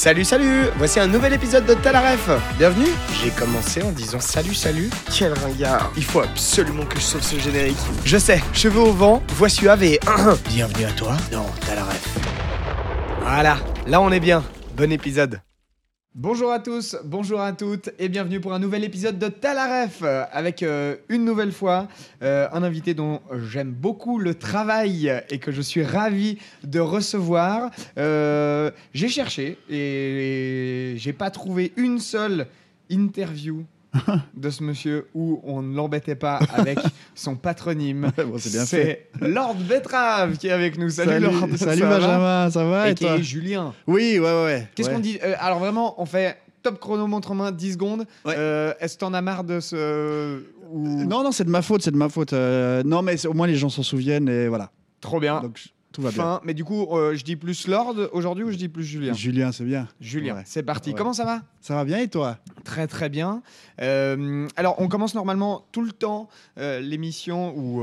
Salut, salut Voici un nouvel épisode de Talaref Bienvenue J'ai commencé en disant salut, salut. Quel ringard Il faut absolument que je sauve ce générique. Je sais, cheveux au vent, voix suave et... Bienvenue à toi dans Talaref. Voilà, là on est bien. Bon épisode. Bonjour à tous, bonjour à toutes et bienvenue pour un nouvel épisode de Talaref euh, avec euh, une nouvelle fois euh, un invité dont j'aime beaucoup le travail et que je suis ravi de recevoir. J'ai cherché et j'ai pas trouvé une seule interview de ce monsieur où on ne l'embêtait pas avec son patronyme. Bon, c'est Lord Betrave qui est avec nous. Salut, Salut, Lord. salut ça va Benjamin, ça va et, Et qui toi est Julien. Oui, ouais, ouais, ouais. Qu'est-ce ouais. qu'on dit Euh, Alors vraiment, on fait top chrono montre en main, 10 secondes. Ouais. Euh, Est-ce que t'en as marre de ce... ou- Non, non, c'est de ma faute, c'est de ma faute. Euh, non, mais au moins les gens s'en souviennent et voilà. Trop bien. Donc tout va bien. Mais du coup, euh, je dis plus Lord aujourd'hui ou je dis plus Julien? Julien, c'est bien. Julien, Ouais. c'est parti. Ouais. Comment ça va? Ça va bien et toi? Très très bien. Euh, alors, on commence normalement tout le temps euh, l'émission où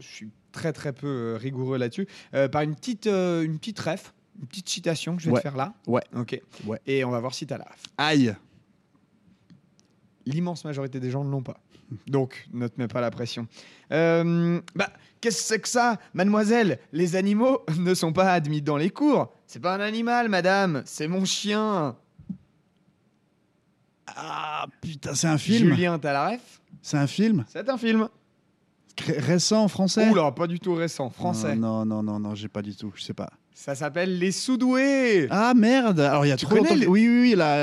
je suis très très peu rigoureux là-dessus par une petite une petite ref, une petite citation que je vais Ouais. te faire là. Ouais. Ok. Ouais. Et on va voir si t'as la ref. Aïe L'immense majorité des gens ne l'ont pas. Donc, ne te mets pas la pression. Euh, bah, qu'est-ce que c'est que ça, mademoiselle? Les animaux ne sont pas admis dans les cours. C'est pas un animal, madame, c'est mon chien. Ah putain, c'est un film Julien, t'as la ref C'est un film? C'est un film. Récent, français? Oula, pas du tout récent, français. Non, non, non, non, j'ai pas du tout, je sais pas. Ça s'appelle Les Soudoués. Ah merde Alors il y a Tu trop longtemps. les- Oui, oui, oui, là,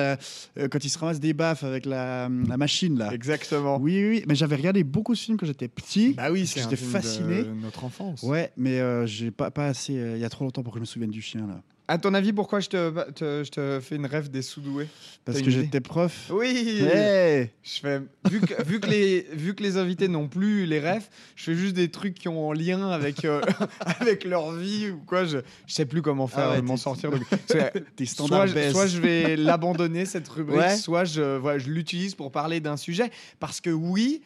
euh, quand il se ramasse des baffes avec la, la machine là. Exactement. Oui, oui, oui, mais j'avais regardé beaucoup de films quand j'étais petit. Bah oui, c'est un J'étais fasciné. de notre enfance. Ouais, mais euh, j'ai pas, pas assez. euh, Il y a trop longtemps pour que je me souvienne du chien là. À ton avis, pourquoi je te, te- je te fais une rêve des Soudoués Parce que j'étais prof. Oui. Hey Je fais, vu, que, vu, que les, vu que les invités n'ont plus les refs, je fais juste des trucs qui ont en lien avec, euh, avec leur vie ou quoi. Je, je sais plus comment faire Ah ouais, m'en t'es- sortir. donc, Tes soit, je- soit je vais l'abandonner, cette rubrique, Ouais. soit je, voilà, je l'utilise pour parler d'un sujet. Parce que oui,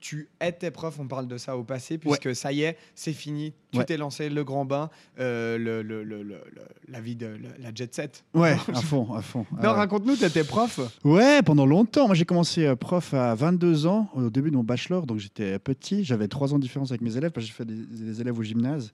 tu étais prof, on parle de ça au passé, puisque ça y est, c'est fini, tout Ouais. est lancé, le grand bain, euh, le, le- le- la vie de la, la jet set. Ouais, à fond, à fond. Non, ouais. raconte-nous, t'étais prof. Ouais, pendant longtemps. Moi, j'ai commencé euh, prof à 22 ans, au début de mon bachelor, donc j'étais petit. J'avais 3 ans de différence avec mes élèves, parce que j'ai fait des, des élèves au gymnase.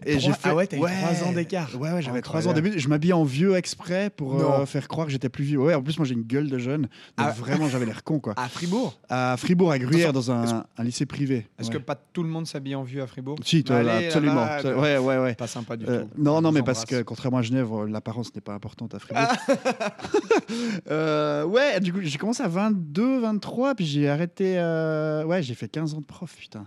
Trois- j'ai fait... ah ouais, t'as eu trois ans d'écart. Ouais, ouais, j'avais 3 ans au début. Je m'habillais en vieux exprès pour euh, faire croire que j'étais plus vieux. Ouais, en plus, moi, j'ai une gueule de jeune. Donc Ah. vraiment, j'avais l'air con, quoi. À Fribourg? À Fribourg, à Gruyère, dans un, un lycée privé. Est-ce Ouais. que pas tout le monde s'habille en vue à Fribourg? Si, toi, Bah, là, allez, absolument. quoi. ouais, ouais, ouais. Pas sympa du Euh, tout. non, non, mais parce que contrairement à Genève, euh, l'apparence n'est pas importante à Fribourg. Euh, ouais, du coup, j'ai commencé à 22, 23, puis j'ai arrêté. euh, Ouais, j'ai fait 15 ans de prof, putain.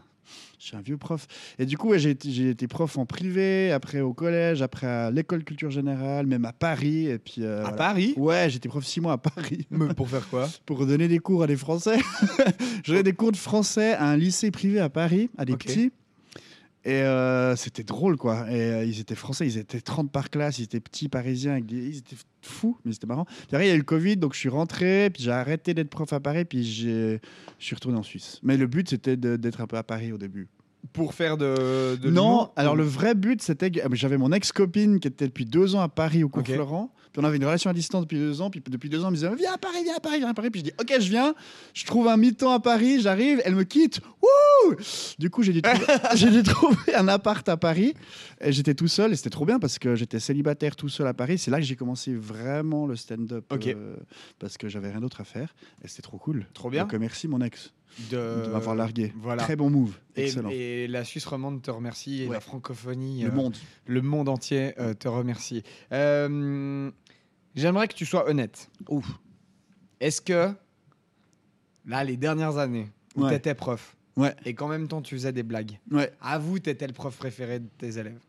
Je suis un vieux prof. Et du coup, ouais, j'ai été, prof en privé, après au collège, après à l'école culture générale, même à Paris. Et puis, euh, À voilà. Paris? Ouais, j'étais prof six mois à Paris Mais pour faire quoi? Pour donner des cours à des Français. J'avais des cours de français à un lycée privé à Paris, à des petits. Et euh, c'était drôle, quoi. Et euh, ils étaient français, ils étaient 30 par classe, ils étaient petits parisiens, avec des... ils étaient fous, mais c'était marrant. Puis après, il y a eu le Covid, donc je suis rentré, puis j'ai arrêté d'être prof à Paris, puis je suis retourné en Suisse. Mais le but, c'était d'être un peu à Paris au début. Pour faire de, de non, alors le vrai but, c'était que euh, j'avais mon ex-copine qui était depuis deux ans à Paris au cours Ok. Florent. Puis on avait une relation à distance depuis deux ans. Puis depuis deux ans, elle me disait Viens à Paris, viens à Paris, viens à Paris. Puis je dis Ok, je viens. Je trouve un mi-temps à Paris, j'arrive, elle me quitte. Wouh Du coup, j'ai dû, trouver, j'ai dû trouver un appart à Paris. Et j'étais tout seul et c'était trop bien parce que j'étais célibataire tout seul à Paris. C'est là que j'ai commencé vraiment le stand-up. Euh, parce que j'avais rien d'autre à faire. Et c'était trop cool. Trop bien. Donc euh, merci, mon ex, de, de m'avoir largué. Voilà. Très bon move. Et, Excellent. et la Suisse romande te remercie et Ouais. la francophonie, le euh, monde. le monde entier euh, te remercie. Euh, J'aimerais que tu sois honnête. Ouf. Est-ce que, là, les dernières années où Ouais. tu étais prof Ouais. et qu'en même temps tu faisais des blagues, Ouais. avoue, tu étais le prof préféré de tes élèves?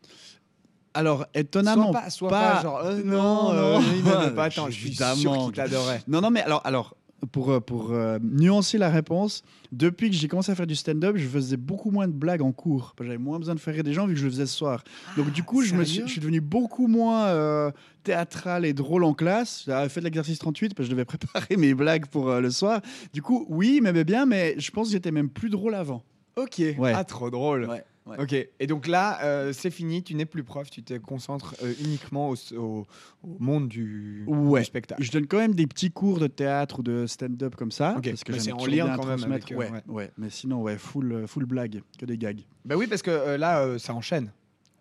Alors, étonnamment. Sois pas, sois pas- pas genre, euh, Non, non, non. il m'aimait pas. Attends, je suis sûr Évidemment. qu'il t'adorait. Non, non, mais alors, alors pour, euh, pour euh, nuancer la réponse, depuis que j'ai commencé à faire du stand-up, je faisais beaucoup moins de blagues en cours. J'avais moins besoin de faire rire des gens vu que je le faisais ce soir. Donc, du coup, je, me suis, sérieux? je suis devenu beaucoup moins euh, théâtral et drôle en classe. J'avais fait de l'exercice 38 parce que je devais préparer mes blagues pour euh, le soir. Du coup, oui, m'aimait bien, mais je pense que j'étais même plus drôle avant. Ok. Ouais. Ah, trop drôle. Ouais. Ouais. Ok. Et donc là, euh, c'est fini. Tu n'es plus prof. Tu te concentres euh, uniquement au, au- au monde du, Ouais. du spectacle. Je donne quand même des petits cours de théâtre ou de stand-up comme ça. Parce que c'est en lien quand même avec, euh, ouais. Mais sinon, ouais, full, full blague, que des gags. Bah oui, parce que euh, là, ça enchaîne.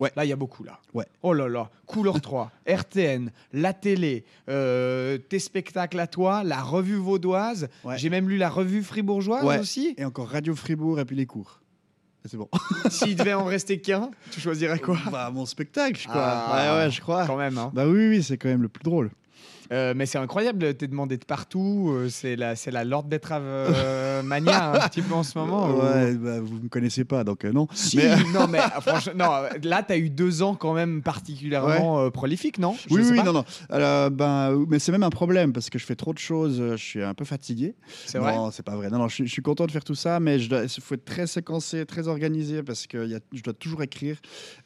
Ouais. Là, il y a beaucoup là. Ouais. Oh là là. Couleur 3, RTN, la télé, euh, tes spectacles à toi, la revue vaudoise. Ouais. J'ai même lu la revue fribourgeoise Ouais. aussi. Et encore Radio Fribourg et puis les cours. Et C'est bon. S'il devait en rester qu'un, tu choisirais quoi? Bah, mon spectacle, quoi. Ah. ouais, ouais, je crois. Quand même. Hein. Bah oui, oui, c'est quand même le plus drôle. Euh, mais c'est incroyable, t'es demandé de partout. euh, c'est la, c'est la Lord Betrave euh, mania un petit peu en ce moment. ou- ouais, bah, vous me connaissez pas, donc euh, non. Si, Mais- non, mais euh, franchement, non, euh, là, t'as eu deux ans quand même particulièrement euh, prolifiques, non? Je Oui, sais oui, pas. non, non. Alors, ben, euh, mais c'est même un problème parce que je fais trop de choses. euh, Je suis un peu fatigué. C'est vrai? Non, c'est pas vrai. Non, non, je, suis- je suis content de faire tout ça, mais il faut être très séquencé, très organisé parce que y a- je dois toujours écrire,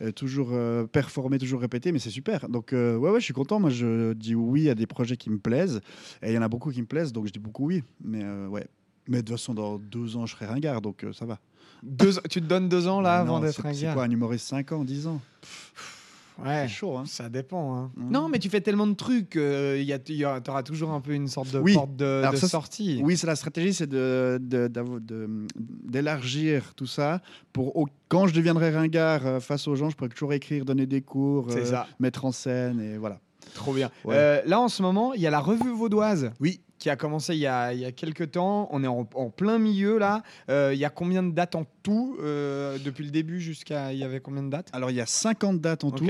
euh, toujours euh, performer, toujours répéter, mais c'est super. Donc, euh, ouais, ouais, je suis content. Moi, je dis oui à des projets qui me plaisent et il y en a beaucoup qui me plaisent, donc je dis beaucoup oui. Mais euh, ouais. Mais de toute façon, dans deux ans, je serai ringard, donc euh, ça va. Deux- tu te donnes deux ans là Non, avant d'être un C'est gars. quoi, un humoriste 5 ans, 10 ans? Ouais. C'est chaud, hein Ça dépend. hein. Mhm. Non, mais tu fais tellement de trucs, euh, tu auras toujours un peu une sorte de Oui. porte de, Alors de ça, c'est- sortie. Oui, c'est la stratégie, c'est de, de- de- d'élargir tout ça pour au- quand je deviendrai ringard euh, face aux gens, je pourrais toujours écrire, donner des cours, euh, ça. mettre en scène et voilà. Trop bien. Ouais. Euh, là, en ce moment, il y a la revue vaudoise. Oui. Qui a commencé il y a, il y a quelques temps. On est en, en plein milieu là. Euh, il y a combien de dates en tout euh, Depuis le début jusqu'à. Il y avait combien de dates? Alors il y a 50 dates en tout.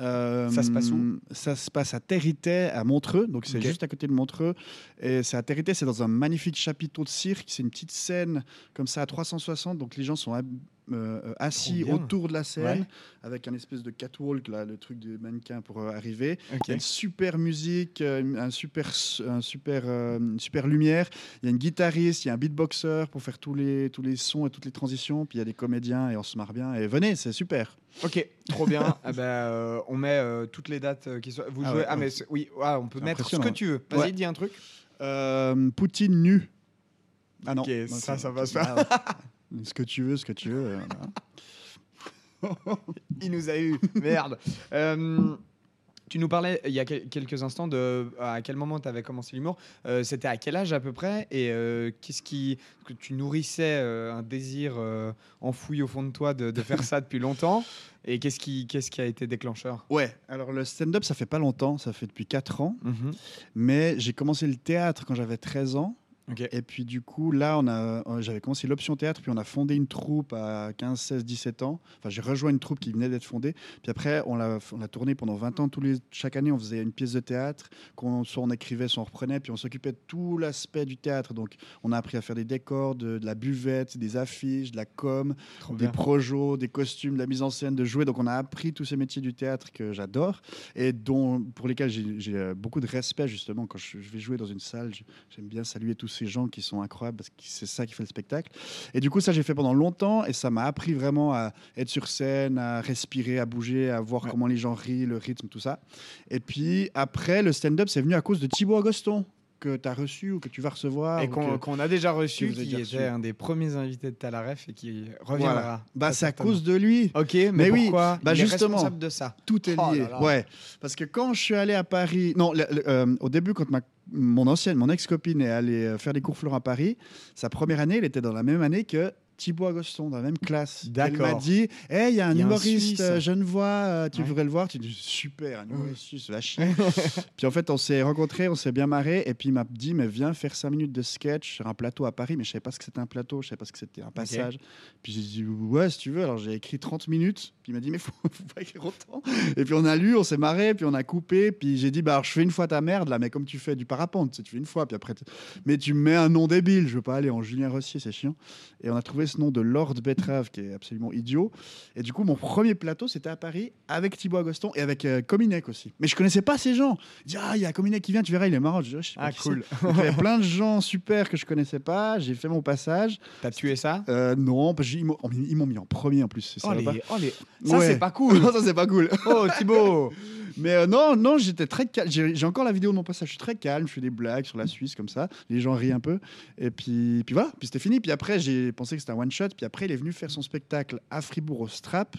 Euh, Ça se passe où? Ça se passe à Territet, à Montreux, donc c'est juste à côté de Montreux. Et c'est à Territet, c'est dans un magnifique chapiteau de cirque. C'est une petite scène comme ça à 360, donc les gens sont euh, assis autour de la scène Ouais. avec un espèce de catwalk là, le truc du mannequin pour euh, arriver. Il y a une super musique, euh, un super, un super, une super lumière. Il y a une guitariste, il y a un beatboxer pour faire tous les, tous les sons et toutes les transitions. Puis il y a des comédiens et on se marre bien. Et venez, c'est super. Ok, trop bien. Ah ben, on met toutes les dates qui sont. Vous Ah jouez. ouais, ah, mais oui, ah, on peut mettre ce que tu veux. Vas-y, Ouais. dis un truc. Poutine nu. Ah non. Ok, Non, ça, ça va se ah ouais. ce que tu veux, ce que tu veux. euh. Il nous a eu. Merde. Euh, tu nous parlais il y a quel- quelques instants de à quel moment tu avais commencé l'humour. Euh, C'était à quel âge à peu près? Et euh, qu'est-ce qui. que tu nourrissais un désir enfoui au fond de toi de, de faire ça depuis longtemps? Et qu'est-ce qui, qu'est-ce qui a été déclencheur? Ouais, alors le stand-up, ça fait pas longtemps, ça fait depuis 4 ans. Mhm. Mais j'ai commencé le théâtre quand j'avais 13 ans. Et puis du coup, là, on a, euh, j'avais commencé l'option théâtre, puis on a fondé une troupe à 15, 16, 17 ans. Enfin, j'ai rejoint une troupe qui venait d'être fondée. Puis après, on l'a, on l'a tourné pendant 20 ans. Tous les, chaque année, on faisait une pièce de théâtre, qu'on, soit on écrivait, soit on reprenait, puis on s'occupait de tout l'aspect du théâtre. Donc, on a appris à faire des décors, de, de la buvette, des affiches, de la com, Trop des bien. projos, des costumes, de la mise en scène, de jouer. Donc, on a appris tous ces métiers du théâtre que j'adore et dont, pour lesquels j'ai, j'ai, euh, beaucoup de respect, justement. Quand je, je vais jouer dans une salle, j'aime bien saluer tous ces gens qui sont incroyables parce que c'est ça qui fait le spectacle. Et du coup, ça, j'ai fait pendant longtemps et ça m'a appris vraiment à être sur scène, à respirer, à bouger, à voir Ouais. comment les gens rient, le rythme, tout ça. Et puis, après, le stand-up, c'est venu à cause de Thibaut Agoston que tu as reçu ou que tu vas recevoir. Et qu'on a déjà reçu, qui déjà était reçu. un des premiers invités de Talaref et qui reviendra. Voilà. Bah, c'est à cause de lui. Ok, mais, Mais oui, pourquoi bah Il est justement. responsable de ça. Tout est Oh lié. là là. Ouais. Parce que quand je suis allé à Paris, non, le- le- euh, au début, quand ma, mon ancienne, mon ex-copine est allée euh, faire des cours Florent à Paris, sa première année, elle était dans la même année que Thibaut Agoston, dans la même classe. Elle D'accord. m'a dit Hey, il y a un y a un humoriste Suisse. euh, genevois, euh, tu Ouais. voudrais le voir Tu dis Super, un humoriste suisse, chier. puis en fait, on s'est rencontrés, on s'est bien marré, et puis il m'a dit Mais viens faire 5 minutes de sketch sur un plateau à Paris, mais je savais pas ce que c'était un plateau, je savais pas ce que c'était un passage. Puis j'ai dit Ouais, si tu veux. Alors j'ai écrit 30 minutes, puis il m'a dit Mais faut, faut pas écrire autant. Et puis on a lu, on s'est marré, puis on a coupé, puis j'ai dit Bah alors je fais une fois ta merde là, mais comme tu fais du parapente, tu fais une fois, puis après. Mais tu me mets un nom débile, je veux pas aller en Julien Rossier, c'est chiant. Et on a trouvé ce nom de Lord Betrave qui est absolument idiot. Et du coup, mon premier plateau, c'était à Paris avec Thibaut Agoston et avec euh, Cominec aussi. Mais je connaissais pas ces gens. Il dit Ah, il y a Cominec qui vient, tu verras, il est marrant. Je dis, Ah, je sais pas Ah, qui cool. il y avait plein de gens super que je connaissais pas. J'ai fait mon passage. T'as tué ça? Euh, non, parce qu'ils m'ont ils m'ont mis en premier en plus. c'est Oh les, oh les... Ça, Ouais. c'est pas cool. ça c'est pas cool. Oh, Thibaut Mais euh, non, non, j'étais très calme. J'ai encore la vidéo de mon passage. Je suis très calme. Je fais des blagues sur la Suisse comme ça. Les gens rient un peu. Et puis, puis voilà. Puis c'était fini. Puis après, j'ai pensé que c'était un one shot. Puis après, il est venu faire son spectacle à Fribourg au Strap.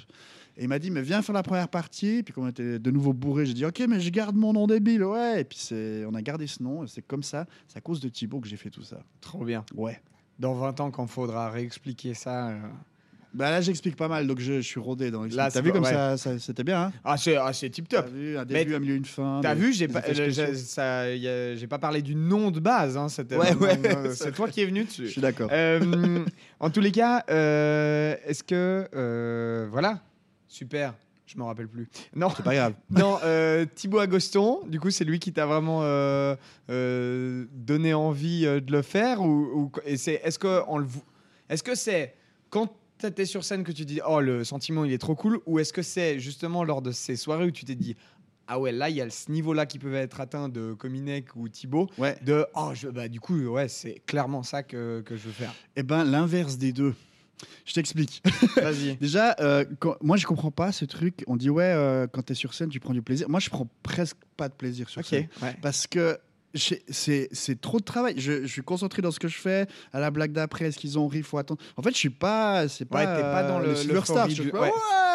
Et il m'a dit, mais viens faire la première partie. Puis comme on était de nouveau bourré, j'ai dit, ok, mais je garde mon nom débile, ouais. Et puis c'est, on a gardé ce nom. Et c'est comme ça, c'est à cause de Thibaut que j'ai fait tout ça. Trop bien. Ouais. Dans 20 ans, quand faudra réexpliquer ça. euh, Bah là, j'explique pas mal, donc je, je suis rodé dans Là, T'as c'est vu pas- comme ouais. ça, ça- c'était bien, hein? Ah, c'est ah, c'est tip T'as top. vu un Mais début, un milieu, une fin. T'as des- vu, j'ai des pas, effets euh, spéciaux. j'ai- ça, y a- j'ai pas parlé du nom de base. Hein, c'était Ouais, ouais, euh, ça- c'est toi qui es venu Je dessus. suis d'accord. Euh, en tous les cas, euh, est-ce que euh, voilà, super. Je m'en rappelle plus. Non, C'est pas grave. non. euh, Thibaut Agoston. Du coup, c'est lui qui t'a vraiment euh, euh, donné envie euh, de le faire ou, ou- et c'est est-ce que on le vou- est-ce que c'est quand t'étais sur scène que tu dis oh le sentiment il est trop cool ou est-ce que c'est justement lors de ces soirées où tu t'es dit ah ouais là il y a ce niveau là qui peut être atteint de Cominec ou Thibaut Ouais. de oh je, bah du coup ouais c'est clairement ça que, que je veux faire Eh ben, l'inverse des deux. Je t'explique. vas-y Déjà, euh, quand- moi, je comprends pas ce truc. On dit, ouais, euh, quand t'es sur scène, tu prends du plaisir. Moi, je prends presque pas de plaisir sur ok scène. ouais. Parce que c'est trop de travail. Je, je suis concentré dans ce que je fais. À la blague d'après, est-ce qu'ils ont ri? Faut attendre. En fait, je suis pas. C'est pas. Ouais, t'es pas dans euh, le- Silver Star. l'euphorie Je ouais. ouais,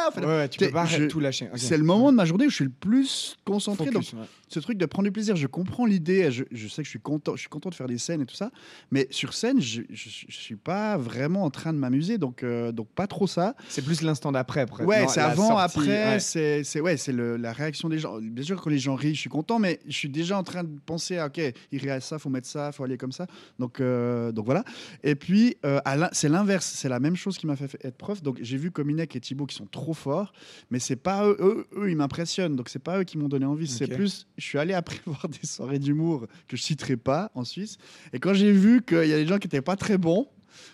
en fait, Ouais, ouais, tu peux pas tout lâcher. Ok. C'est le moment de ma journée où je suis le plus concentré. Donc, Focus, ouais. Ce truc de prendre du plaisir, je comprends l'idée, je, je sais que je suis content, je suis content de faire des scènes et tout ça, mais sur scène, je, je suis pas vraiment en train de m'amuser, donc euh, donc pas trop ça. C'est plus l'instant d'après. après. Ouais, c'est avant, sortie, après, ouais. c'est c'est ouais, c'est le- la réaction des gens. Bien sûr, quand les gens rient, je suis content, mais je suis déjà en train de penser, à, ok, il rit à ça, faut mettre ça, faut aller comme ça. Donc euh, donc voilà. Et puis euh, c'est l'inverse, c'est la même chose qui m'a fait être prof. Donc j'ai vu Cominec et Thibaut qui sont trop forts, mais c'est pas eux, eux, eux, ils m'impressionnent. Donc c'est pas eux qui m'ont donné envie. C'est plus, je suis allé après voir des soirées d'humour que je citerai pas en Suisse. Et quand j'ai vu qu'il y a des gens qui étaient pas très bons.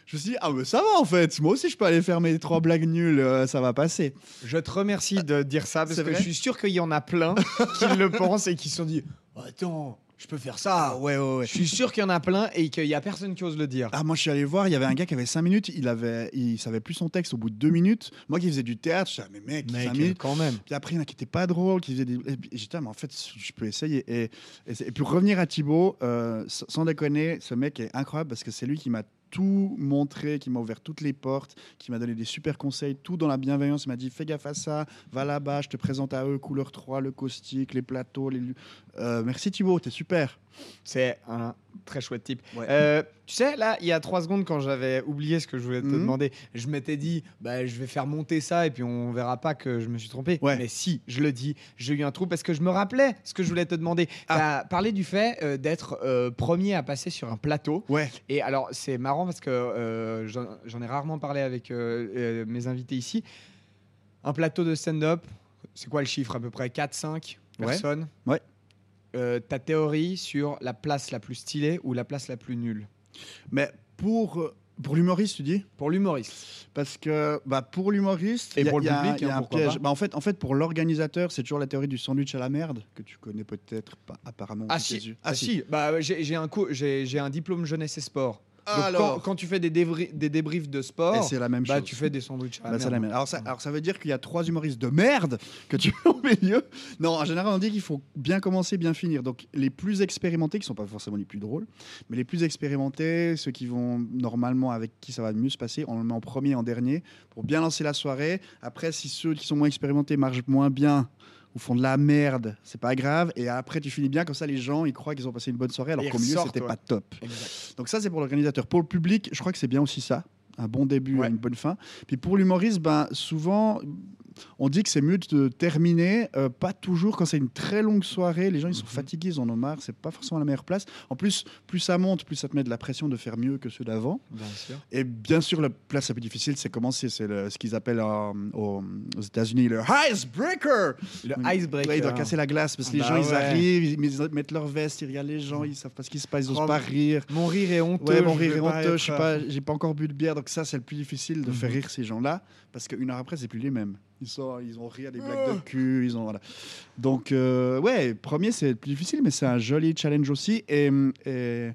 Je me suis dit, ah, mais ça va en fait. Moi aussi, je peux aller faire mes trois blagues nulles, euh, ça va passer. Je te remercie de dire ça parce que je suis sûr qu'il y en a plein qui le pensent et qui se sont dit Attends, je peux faire ça. ouais, ouais, ouais. Je suis sûr qu'il y en a plein et qu'il y a personne qui ose le dire. Ah, moi, je suis allé voir, il y avait un gars qui avait 5 minutes, il avait, il savait plus son texte au bout de 2 minutes. Moi qui faisais du théâtre, je disais, ah, mais mec, Mec, 5 minutes. quand même. Puis après, il y en a qui étaient pas drôles, qui faisaient des. J'étais, ah, mais en fait, je peux essayer. Et, et, c'est- et puis revenir à Thibaut, euh, sans déconner, ce mec est incroyable parce que c'est lui qui m'a tout montré, qui m'a ouvert toutes les portes, qui m'a donné des super conseils, tout dans la bienveillance. Il m'a dit fais gaffe à ça, va là-bas, je te présente à eux, couleur 3, le caustique, les plateaux. Les... Euh, merci Thibaut, t'es super. C'est un très chouette type. Ouais. Euh, tu sais, là, il y a trois secondes, quand j'avais oublié ce que je voulais te Mhm. demander, je m'étais dit, bah, je vais faire monter ça et puis on verra pas que je me suis trompé. Ouais. Mais si, je le dis, j'ai eu un trou parce que je me rappelais ce que je voulais te demander. Ah. Tu as parlé du fait euh, d'être euh, premier à passer sur un plateau. Ouais. Et alors, c'est marrant parce que j'en ai rarement parlé avec mes invités ici. Un plateau de stand-up, c'est quoi le chiffre À peu près? 4-5 Ouais. personnes? Ouais. Euh, ta théorie sur la place la plus stylée ou la place la plus nulle Mais pour, pour l'humoriste, tu dis? Pour l'humoriste. Parce que bah, pour l'humoriste, Et il y y public, il y a hein, un piège. Bah, en, fait, en fait, pour l'organisateur, c'est toujours la théorie du sandwich à la merde, que tu connais peut-être pas apparemment. Ah si, yeux. ah, si. Bah, j'ai un, un diplôme jeunesse et sport. Donc, Alors, quand, quand tu fais des, débri- des débriefs de sport, c'est la même bah, chose. tu fais des sandwichs à la Bah, la même. Alors ça, alors ça veut dire qu'il y a trois humoristes de merde que tu mets au milieu. Non, en général, on dit qu'il faut bien commencer, bien finir. Donc les plus expérimentés, qui sont pas forcément les plus drôles, mais les plus expérimentés, ceux qui vont normalement avec qui ça va mieux se passer, on le met en premier, en dernier, pour bien lancer la soirée. Après, si ceux qui sont moins expérimentés marchent moins bien ou font de la merde, c'est pas grave. Et après, tu finis bien, comme ça, les gens, ils croient qu'ils ont passé une bonne soirée, alors qu'au milieu, c'était ouais. pas top. Exact. Donc ça, c'est pour l'organisateur. Pour le public, je crois que c'est bien aussi ça. Un bon début, Ouais. une bonne fin. Puis pour l'humoriste, ben, souvent, on dit que c'est mieux de terminer, euh, pas toujours quand c'est une très longue soirée. Les gens, ils sont Mhm. fatigués, ils en ont marre. C'est pas forcément la meilleure place. En plus, plus ça monte, plus ça te met de la pression de faire mieux que ceux d'avant. Et bien sûr, la place la plus difficile, c'est commencer. C'est ce qu'ils appellent euh, aux, aux États-Unis le icebreaker. Le icebreaker. Ouais, il doit casser la glace parce que les bah gens, ils arrivent, ils, mettent leur veste, ils regardent les gens, ils savent pas ce qui se passe, ils Oh, n'osent pas rire. Mon rire est honteux. Ouais, mon rire est honteux, je suis pas, j'ai pas encore bu de bière, donc ça c'est le plus difficile de Mhm. faire rire ces gens-là, parce qu'une heure après c'est plus les mêmes. Ils sont, ils ont ri à des blagues Ah. de cul, ils ont voilà. Donc euh, ouais, premier c'est le plus difficile, mais c'est un joli challenge aussi. Et, et-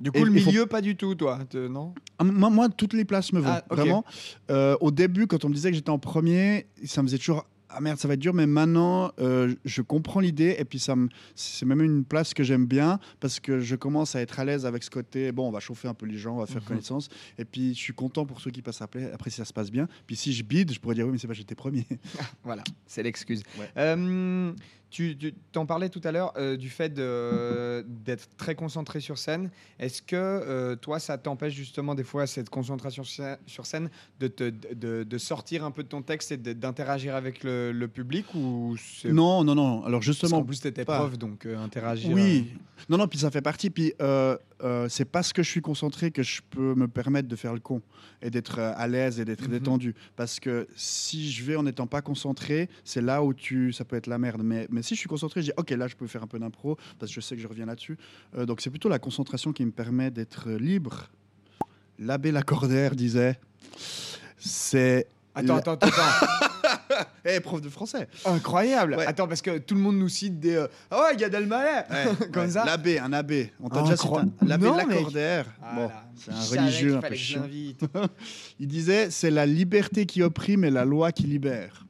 Du coup, Et- le faut- milieu, pas du tout, toi, te- non? Ah, moi, moi, toutes les places me vont Ah, vraiment. Euh, au début, quand on me disait que j'étais en premier, ça me faisait toujours ah merde, ça va être dur, mais maintenant, euh, je comprends l'idée et puis ça c'est même une place que j'aime bien parce que je commence à être à l'aise avec ce côté. Bon, on va chauffer un peu les gens, on va faire Mhm. connaissance et puis je suis content pour ceux qui passent après. Après, si ça se passe bien. Puis si je bide, je pourrais dire oui, mais c'est pas j'étais premier. Voilà, c'est l'excuse. Ouais. Euh, tu t'en parlais tout à l'heure euh, du fait d'être très concentré sur scène. Est-ce que euh, toi, ça t'empêche justement des fois cette concentration sur scè- sur scène de, te, de, de sortir un peu de ton texte et d'interagir avec le, le public ou Non, non, non. Alors Parce justement, qu'en plus t'étais pas. prof donc euh, interagir. Oui, non, non, puis ça fait partie. Puis euh, c'est parce que je suis concentré que je peux me permettre de faire le con et d'être euh, à l'aise et d'être Mhm. détendu. Parce que si je vais en n'étant pas concentré, c'est là où tu, ça peut être la merde. Mais, mais si je suis concentré, je dis ok, là je peux faire un peu d'impro parce que je sais que je reviens là-dessus. Euh, donc c'est plutôt la concentration qui me permet d'être libre. L'abbé Lacordaire disait, c'est attends, attends, attends. Eh, prof de français. incroyable. Ouais. Attends parce que tout le monde nous cite des euh, ah ouais Gad Elmaleh comme Ouais, ça. L'abbé, un abbé. On t'a Ah, déjà cité l'abbé Non, mec. Lacordaire. Bon, c'est un religieux un peu chiant. Il disait c'est la liberté qui opprime et la loi qui libère.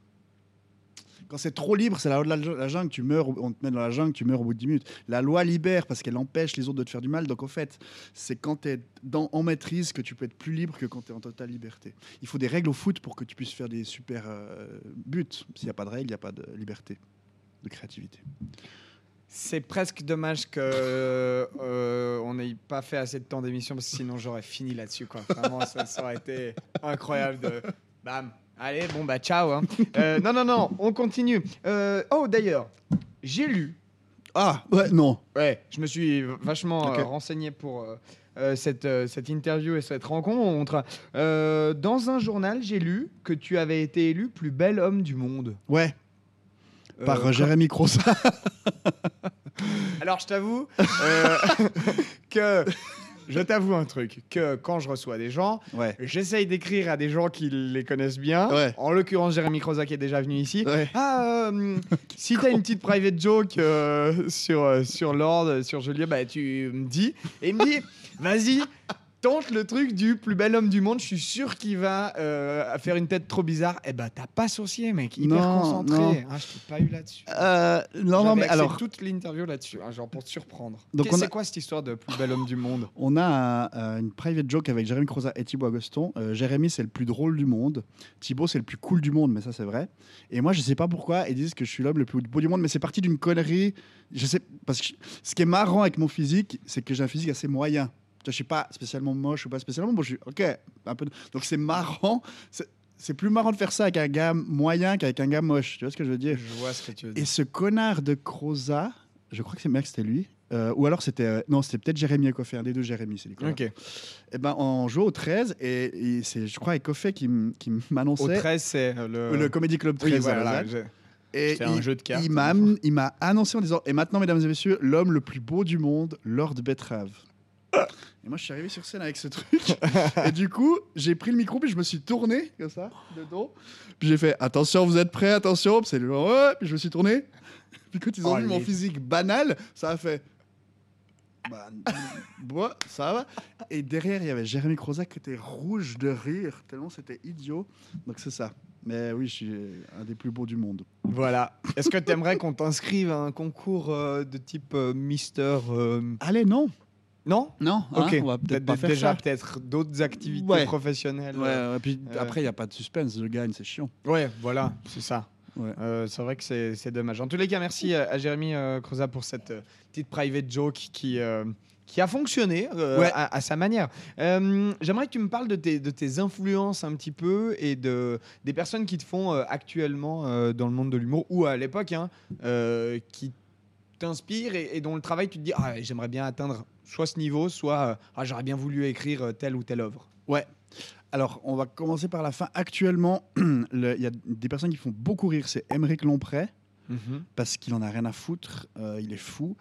Quand c'est trop libre, c'est la loi de la, jungle. Tu meurs, on te met dans la jungle, tu meurs au bout de 10 minutes. La loi libère parce qu'elle empêche les autres de te faire du mal. Donc, au fait, c'est quand tu es en maîtrise que tu peux être plus libre que quand tu es en totale liberté. Il faut des règles au foot pour que tu puisses faire des super euh, buts. S'il n'y a pas de règles, il n'y a pas de liberté, de créativité. C'est presque dommage que euh, on n'ait pas fait assez de temps d'émission parce que sinon j'aurais fini là-dessus quoi. Vraiment ça, ça aurait été incroyable de bam. Allez bon bah ciao. hein. Euh, non non non on continue. Euh, oh d'ailleurs j'ai lu. Ah, ouais, non. Ouais je me suis vachement Ok. euh, renseigné pour euh, euh, cette, euh, cette interview et cette rencontre. Euh, dans un journal j'ai lu que tu avais été élu plus bel homme du monde. Ouais, par Euh, Jérémy Crossa. Alors, je t'avoue euh, que je t'avoue un truc que quand je reçois des gens, Ouais. j'essaye d'écrire à des gens qui les connaissent bien. Ouais. En l'occurrence, Jérémy Croza qui est déjà venu ici. Ouais. Ah, euh, si t'as une petite private joke euh, sur, euh, sur Lord, sur Julien, bah tu me dis. Et il me dit, vas-y, tente le truc du plus bel homme du monde. Je suis sûr qu'il va euh, faire une tête trop bizarre. Eh bah, t'as pas saucier, mec. Hyper Non, concentré. non. Ah, je t'ai pas eu là-dessus. Euh, non, non, mais alors, toute l'interview là-dessus, hein, genre pour te surprendre. Donc Donc on c'est a- quoi cette histoire de plus bel homme du monde? On a euh, une private joke avec Jérémy Croza et Thibaut Agoston. Euh, Jérémy, c'est le plus drôle du monde. Thibaut, c'est le plus cool du monde, mais ça, c'est vrai. Et moi, je sais pas pourquoi, ils disent que je suis l'homme le plus beau du monde, mais c'est parti d'une connerie. Je sais, parce que ce qui est marrant avec mon physique, c'est que j'ai un physique assez moyen. Je suis pas spécialement moche ou pas spécialement bon. Je suis ok, un peu. Donc c'est marrant. C'est- plus marrant de faire ça avec un gars moyen qu'avec un gars moche. Tu vois ce que je veux dire? Je vois ce que tu veux et dire. ce connard de Croza, je crois que c'est mec, c'était lui. Euh, ou alors c'était. euh, non, c'était peut-être Jérémy Ecoffé, un des deux Jérémy, c'est les connards. Ok. Et ben, on jouait au 13 et, et c'est, je crois, Ecoffé qui, m- qui Au m'annonçait. 13, c'est euh, le. Le Comedy Club 13 Oui, voilà, Et un jeu de cartes. il m'a, amené- il m'a annoncé en disant Et maintenant, mesdames et messieurs, l'homme le plus beau du monde, Lord Betrave. Et moi, je suis arrivé sur scène avec ce truc. et du coup, j'ai pris le micro, puis je me suis tourné, comme ça, de dos. Puis j'ai fait Attention, vous êtes prêts Attention. Puis c'est le genre, Ouais. Puis je me suis tourné. Puis quand ils ont Oh, vu mon physique banal, ça a fait. Bah, bon, ça va. Et derrière, il y avait Jérémy Crozac qui était rouge de rire, tellement c'était idiot. Donc c'est ça. Mais oui, je suis un des plus beaux du monde. Voilà. Est-ce que tu aimerais qu'on t'inscrive à un concours euh, de type euh, Mister. euh, Allez, non Non Non, hein, Ok. on va peut-être pas faire déjà peut-être d'autres activités Ouais. professionnelles. Ouais, ouais, puis Euh, après, il n'y a pas de suspense, je gagne, c'est chiant. Ouais, voilà, c'est ça. Ouais. Euh, c'est vrai que c'est dommage. En tous les cas, merci à, à Jérémy euh, Croza pour cette euh, petite private joke qui, euh, qui a fonctionné euh, Ouais. à, à sa manière. Euh, J'aimerais que tu me parles de tes, de tes influences un petit peu et de, des personnes qui te font euh, actuellement euh, dans le monde de l'humour ou à l'époque hein, euh, qui t'inspirent et, et dont le travail, tu te dis ah, j'aimerais bien atteindre soit ce niveau, soit euh, ah, j'aurais bien voulu écrire euh, telle ou telle œuvre. Ouais. Alors, on va commencer par la fin. Actuellement, le- il y a des personnes qui font beaucoup rire. C'est Émeric Lompré, parce qu'il en a rien à foutre. euh, il est fou.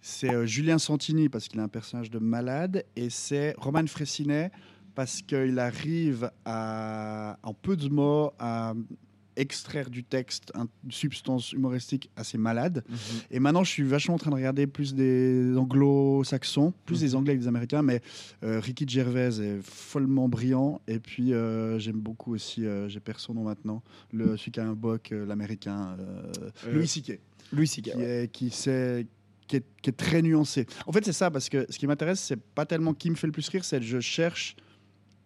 C'est euh, Julien Santini, parce qu'il est un personnage de malade. Et c'est Roman Fressinet, parce qu'il arrive à, en peu de mots à extraire du texte un- une substance humoristique assez malade. Mhm. Et maintenant, je suis vachement en train de regarder plus des anglo-saxons, plus Mhm. des anglais que des américains, mais euh, Ricky Gervais est follement brillant. Et puis, euh, j'aime beaucoup aussi, euh, j'ai perdu son nom maintenant, le, celui qui a un boc, l'américain, Louis C.K., Louis qui, C.K. est, qui, sait- qui, est, qui est très nuancé. En fait, c'est ça, parce que ce qui m'intéresse, c'est pas tellement qui me fait le plus rire, c'est que je cherche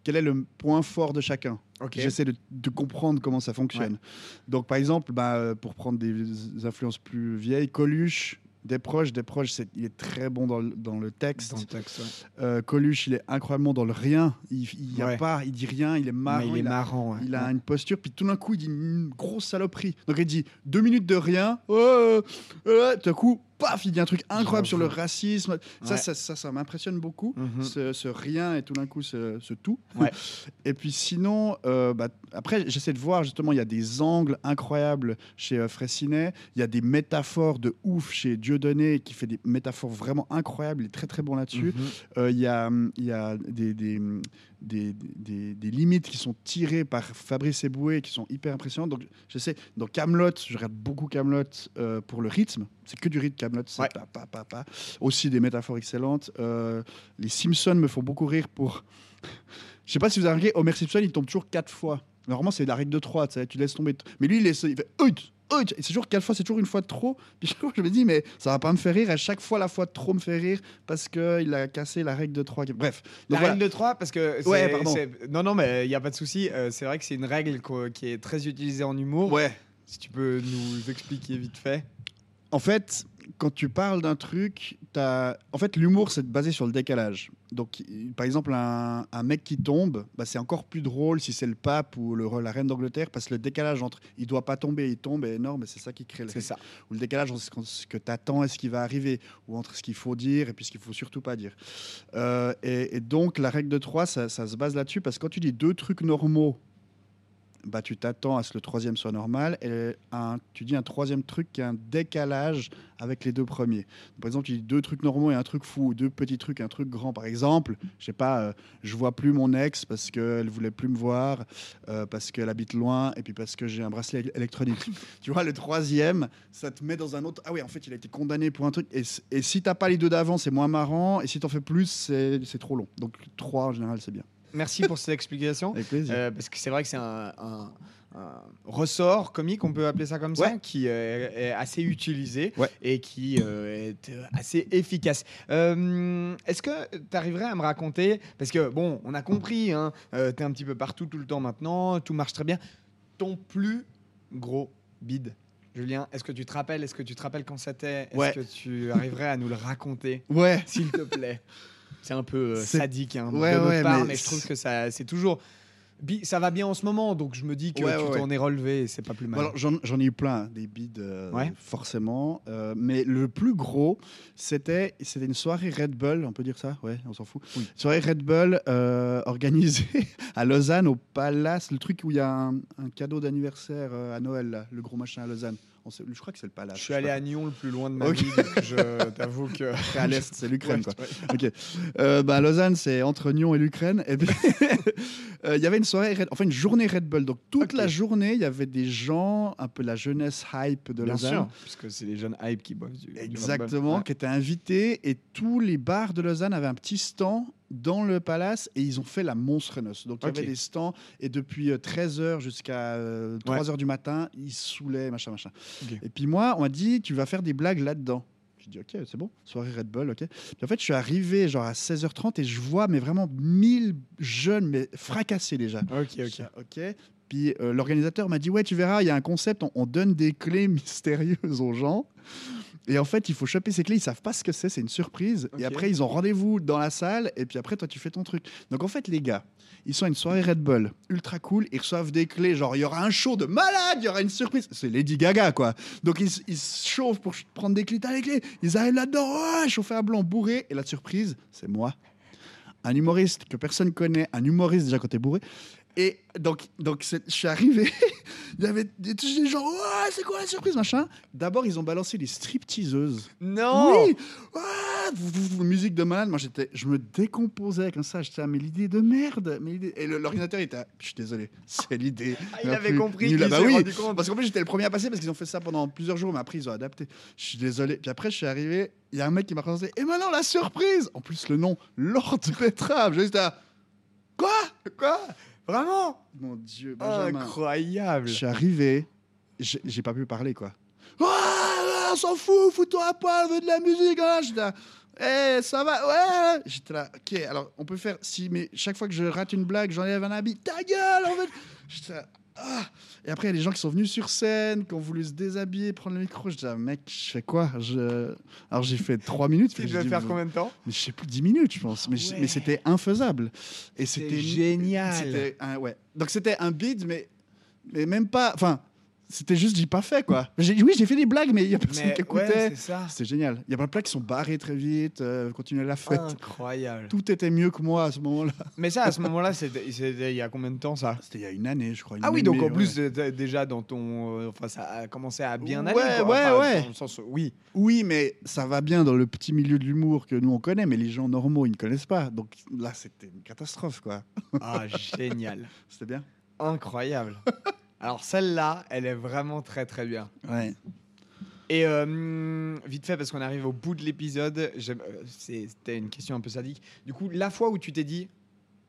quel est le point fort de chacun. J'essaie de, de comprendre comment ça fonctionne. Donc, par exemple, bah, euh, pour prendre des influences plus vieilles, Coluche, des proches, des proches, c'est- il est très bon dans le, dans le texte. Dans le texte, ouais. Euh, Coluche, il est incroyablement dans le rien. Il, il y a Ouais. pas, il dit rien, il est marrant. Mais il est a, marrant. ouais. il a une posture, puis tout d'un coup, il dit une grosse saloperie. Donc, il dit deux minutes de rien. Oh, euh, tout d'un coup, paf, il dit un truc incroyable sur le racisme. Ça, Ouais. ça, ça, ça m'impressionne beaucoup. Mhm. Ce, ce rien et tout d'un coup ce, ce tout. Ouais. Et puis sinon, euh, bah, après, j'essaie de voir justement, il y a des angles incroyables chez euh, Fraissinet, il y a des métaphores de ouf chez Dieudonné qui fait des métaphores vraiment incroyables, il est très très bon là-dessus. Mhm. Euh, Il y a, hum, y a des, des, des, des- des limites qui sont tirées par Fabrice Eboué qui sont hyper impressionnantes. Donc, j'essaie, dans Camelot, je regarde beaucoup Camelot pour le rythme. C'est que du rythme Camelot, c'est Ouais. pa, pa, pa, pa. Aussi des métaphores excellentes. Euh, les Simpsons me font beaucoup rire pour. Je sais pas si vous avez remarqué, Homer Simpson, il tombe toujours quatre fois. Normalement, c'est la règle de trois, tu sais, tu laisses tomber. Mais lui, il, laisse, il fait Et c'est toujours quatre fois, c'est toujours une fois de trop. Puis je me dis, mais ça va pas me faire rire. À chaque fois, la fois de trop me fait rire parce qu'il a cassé la règle de trois. Bref. La voilà. règle de 3, parce que. Ouais, pardon. Non, non, mais il n'y a pas de souci. euh, c'est vrai que c'est une règle qui est très utilisée en humour. Ouais. Si tu peux nous expliquer vite fait. En fait, quand tu parles d'un truc, t'as- en fait, l'humour, c'est basé sur le décalage. Donc, par exemple, un, un mec qui tombe, bah, c'est encore plus drôle si c'est le pape ou le, la reine d'Angleterre, parce que le décalage entre il doit pas tomber, il tombe est énorme, et c'est ça qui crée le C'est ça. ou le décalage entre ce que tu attends et ce qui va arriver, ou entre ce qu'il faut dire et puis ce qu'il faut surtout pas dire. Euh, et, et donc, la règle de 3, ça, ça se base là-dessus, parce que quand tu dis deux trucs normaux, bah, tu t'attends à ce que le troisième soit normal, et un, tu dis un troisième truc qui a un décalage avec les deux premiers. Par exemple, tu dis deux trucs normaux et un truc fou, ou deux petits trucs un truc grand. Par exemple, je sais pas, euh, je vois plus mon ex parce qu'elle voulait plus me voir, euh, parce qu'elle habite loin, et puis parce que j'ai un bracelet éle- électronique. tu vois, le troisième, ça te met dans un autre. Ah oui, en fait, il a été condamné pour un truc. Et, et si t'as pas les deux d'avant, c'est moins marrant. Et si t'en fais plus, c'est trop long. Donc trois en général, c'est bien. Merci pour cette explication. Avec plaisir. Euh, parce que c'est vrai que c'est un, un- un ressort comique, on peut appeler ça comme ça, Ouais. qui euh, est assez utilisé Ouais. et qui euh, est assez efficace. Est-ce que tu arriverais à me raconter, parce que bon, on a compris, hein, tu es un petit peu partout tout le temps maintenant, tout marche très bien, ton plus gros bide Julien, est-ce que tu te rappelles Est-ce que tu te rappelles quand c'était? Est-ce Ouais. que tu arriverais à nous le raconter, Ouais. s'il te plaît C'est un peu euh, sadique hein, Ouais, de ouais, part, mais mais je trouve que ça, c'est toujours ça va bien en ce moment, donc je me dis que Ouais, tu t'en es relevé, et c'est pas plus mal. J'en ai eu plein, des bides, euh, forcément. Euh, mais le plus gros, c'était c'était une soirée Red Bull, on peut dire ça? Ouais, on s'en fout. Oui. Soirée Red Bull euh, organisée à Lausanne, au Palace, le truc où il y a un, un cadeau d'anniversaire à Noël, là, le gros machin à Lausanne. Je crois que c'est le Palace. je suis allé à Nyon le plus loin de ma vie, donc je t'avoue que. à l'est, c'est l'Ukraine, quoi. Ok. Euh, bah, Lausanne, c'est entre Nyon et l'Ukraine. Et puis, euh, il y avait une soirée, Red- enfin une journée Red Bull. Donc toute la journée, il y avait des gens, un peu la jeunesse hype de Bien Lausanne. sûr, puisque c'est les jeunes hype qui boivent du. du Red Bull. Exactement, qui étaient invités et tous les bars de Lausanne avaient un petit stand dans le palace et ils ont fait la monstre noce. Donc il y avait des stands et depuis 13h jusqu'à 3h du matin, ils saoulaient, machin, machin. Et puis moi, on m'a dit, tu vas faire des blagues là-dedans. J'ai dit, ok, c'est bon, soirée Red Bull, ok. Puis en fait, je suis arrivé genre à 16h30 et je vois, mais vraiment 1000 jeunes, mais fracassés déjà. Ok, Je ok. dis, ok. Puis euh, l'organisateur m'a dit Ouais, tu verras, il y a un concept, on, on donne des clés mystérieuses aux gens. Et en fait, il faut choper ces clés, ils savent pas ce que c'est, c'est une surprise. Et après, ils ont rendez-vous dans la salle, et puis après, toi, tu fais ton truc. Donc en fait, les gars, ils sont à une soirée Red Bull, ultra cool, ils reçoivent des clés, genre il y aura un show de malade, il y aura une surprise. C'est Lady Gaga, quoi. Donc ils, se chauffent pour prendre des clés, t'as les clés, ils arrivent là-dedans, chauffé à blanc, bourré, et la surprise, c'est moi. Un humoriste que personne connaît, un humoriste déjà quand t'es bourré. Et donc, donc je suis arrivé, il y avait des, des gens, c'est quoi la surprise, machin? D'abord, ils ont balancé les stripteaseuses. Non Oui, vous- musique de malade. Moi, j'étais, je me décomposais comme ça. J'étais, ah, mais l'idée de merde. Mais l'idée- Et l'ordinateur, il était, ah, je suis désolé, c'est l'idée. Ah, il avait compris, il Ah bah oui, rendu compte. parce qu'en plus, j'étais le premier à passer parce qu'ils ont fait ça pendant plusieurs jours, mais après, ils ont adapté. Je suis désolé. Puis après, je suis arrivé, il y a un mec qui m'a présenté, et maintenant, la surprise En plus, le nom, Lord Betrave. J'étais, là, quoi? Quoi? Vraiment Mon Dieu, Benjamin. Incroyable. Je suis arrivé, j'ai j'ai pas pu parler quoi. Ah, on s'en fout, fous-toi à poil, on veut de la musique. Hein. J'étais là, Eh, ça va, ouais. J'étais là, ok, alors on peut faire, si, mais chaque fois que je rate une blague, j'enlève un habit, ta gueule, en fait. J'étais là, ah. Et après, il y a des gens qui sont venus sur scène, qui ont voulu se déshabiller, prendre le micro. J'étais là, mec, je fais quoi? Je... Alors j'ai fait trois minutes. Tu dit, faire combien de temps? mais je sais plus, 10 minutes, je pense. Mais, je- Ouais. mais c'était infaisable. Et c'était génial. Un, ouais. Donc c'était un beat, mais, mais même pas. Enfin, c'était juste, j'ai pas fait quoi. Oui, j'ai fait des blagues, mais il y a personne Mais qui ouais, écoutait. c'est ça. c'était génial. Il y a plein de plaques qui sont barrées très vite, euh, continuer la fête. Incroyable. Tout était mieux que moi à ce moment-là. Mais ça, à ce moment-là, c'était c'était il y a combien de temps ça? C'était il y a une année, je crois. Ah oui, donc en plus, ouais. c'était déjà dans ton. euh, Enfin, ça a commencé à bien Ouais, aller. quoi. ouais, Enfin, ouais. dans le sens- oui. Oui, mais ça va bien dans le petit milieu de l'humour que nous on connaît, mais les gens normaux ils ne connaissent pas. Donc là, c'était une catastrophe quoi. Ah, génial. C'était bien. Incroyable. Alors, celle-là, elle est vraiment très, très bien. Ouais. Et euh, vite fait, parce qu'on arrive au bout de l'épisode, euh, c'était une question un peu sadique. Du coup, la fois où tu t'es dit,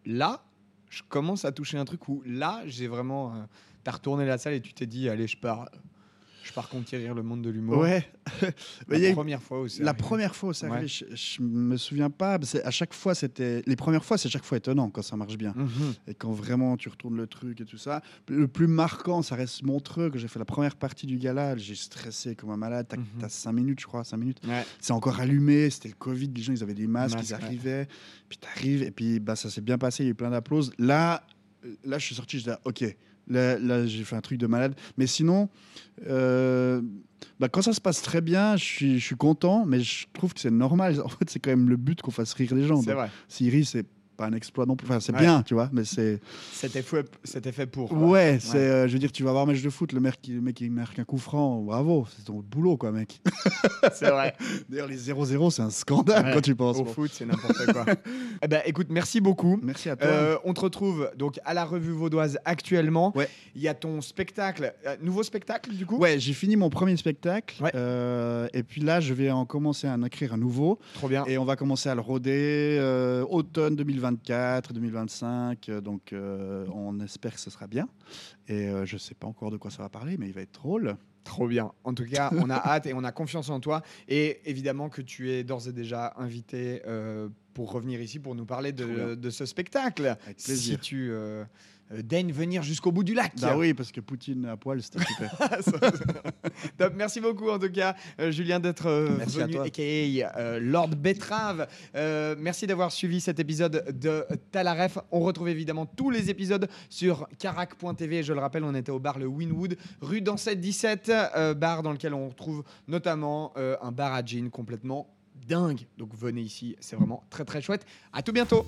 là, je commence à toucher un truc où là, j'ai vraiment. euh, T'as retourné la salle et tu t'es dit, allez, je pars, je pars conquérir le monde de l'humour. Ouais. La première fois aussi. La première fois, c'est Ouais. je, je me souviens pas. À chaque fois, c'était les premières fois, c'est chaque fois étonnant quand ça marche bien Mhm. et quand vraiment tu retournes le truc et tout ça. Le plus marquant, ça reste Montreux que j'ai fait la première partie du gala. J'ai stressé comme un malade. T'as t'as cinq minutes, je crois, cinq minutes. Ouais. C'est encore allumé. C'était le Covid. Les gens, ils avaient des masques, ils ouais. arrivaient. Puis t'arrives et puis bah ça s'est bien passé. Il y a eu plein d'applauses. Là, euh, là, je suis sorti. Je disais, ok. Là, là, j'ai fait un truc de malade. Mais sinon, euh, bah, quand ça se passe très bien, je suis, je suis content, mais je trouve que c'est normal. En fait, c'est quand même le but qu'on fasse rire les gens. C'est Donc, vrai. S'ils rient, c'est pas un exploit non plus. Enfin, c'est Ouais. bien, tu vois, mais c'est. C'était fait, c'était fait pour. quoi. Ouais, c'est. euh, je veux dire, tu vas voir un match de foot, le mec qui, le mec qui marque un coup franc, bravo, c'est ton boulot, quoi, mec. C'est vrai. D'ailleurs, les 0-0, c'est un scandale Ouais. quand tu penses. Au Bon. foot, c'est n'importe quoi. eh ben, écoute, merci beaucoup. Merci à toi. Euh, on te retrouve donc à la revue vaudoise actuellement. Ouais. Il y a ton spectacle, euh, nouveau spectacle du coup? Ouais, j'ai fini mon premier spectacle. Ouais. euh, et puis là, je vais en commencer à en écrire un nouveau. Trop bien. Et on va commencer à le roder euh, automne 2024, 2025. euh, donc, euh, on espère que ce sera bien. Et euh, je sais pas encore de quoi ça va parler, mais il va être drôle. Trop bien. En tout cas, on a hâte et on a confiance en toi. Et évidemment que tu es d'ores et déjà invité euh, pour revenir ici pour nous parler de, ce spectacle. Avec Si plaisir. tu euh, euh, daignes venir jusqu'au bout du lac. Bah oui, parce que Poutine à poil, c'était super. Top, merci beaucoup en tout cas, euh, Julien, d'être euh, venu, aka euh, Lord Betrave. Merci d'avoir suivi cet épisode de Talaref. On retrouve évidemment tous les épisodes sur carac.tv. Je le rappelle, on était au bar Le Winwood, rue Dansette 17, euh, bar dans lequel on retrouve notamment un bar à gin complètement dingue. Donc venez ici, c'est vraiment très très chouette. À tout bientôt.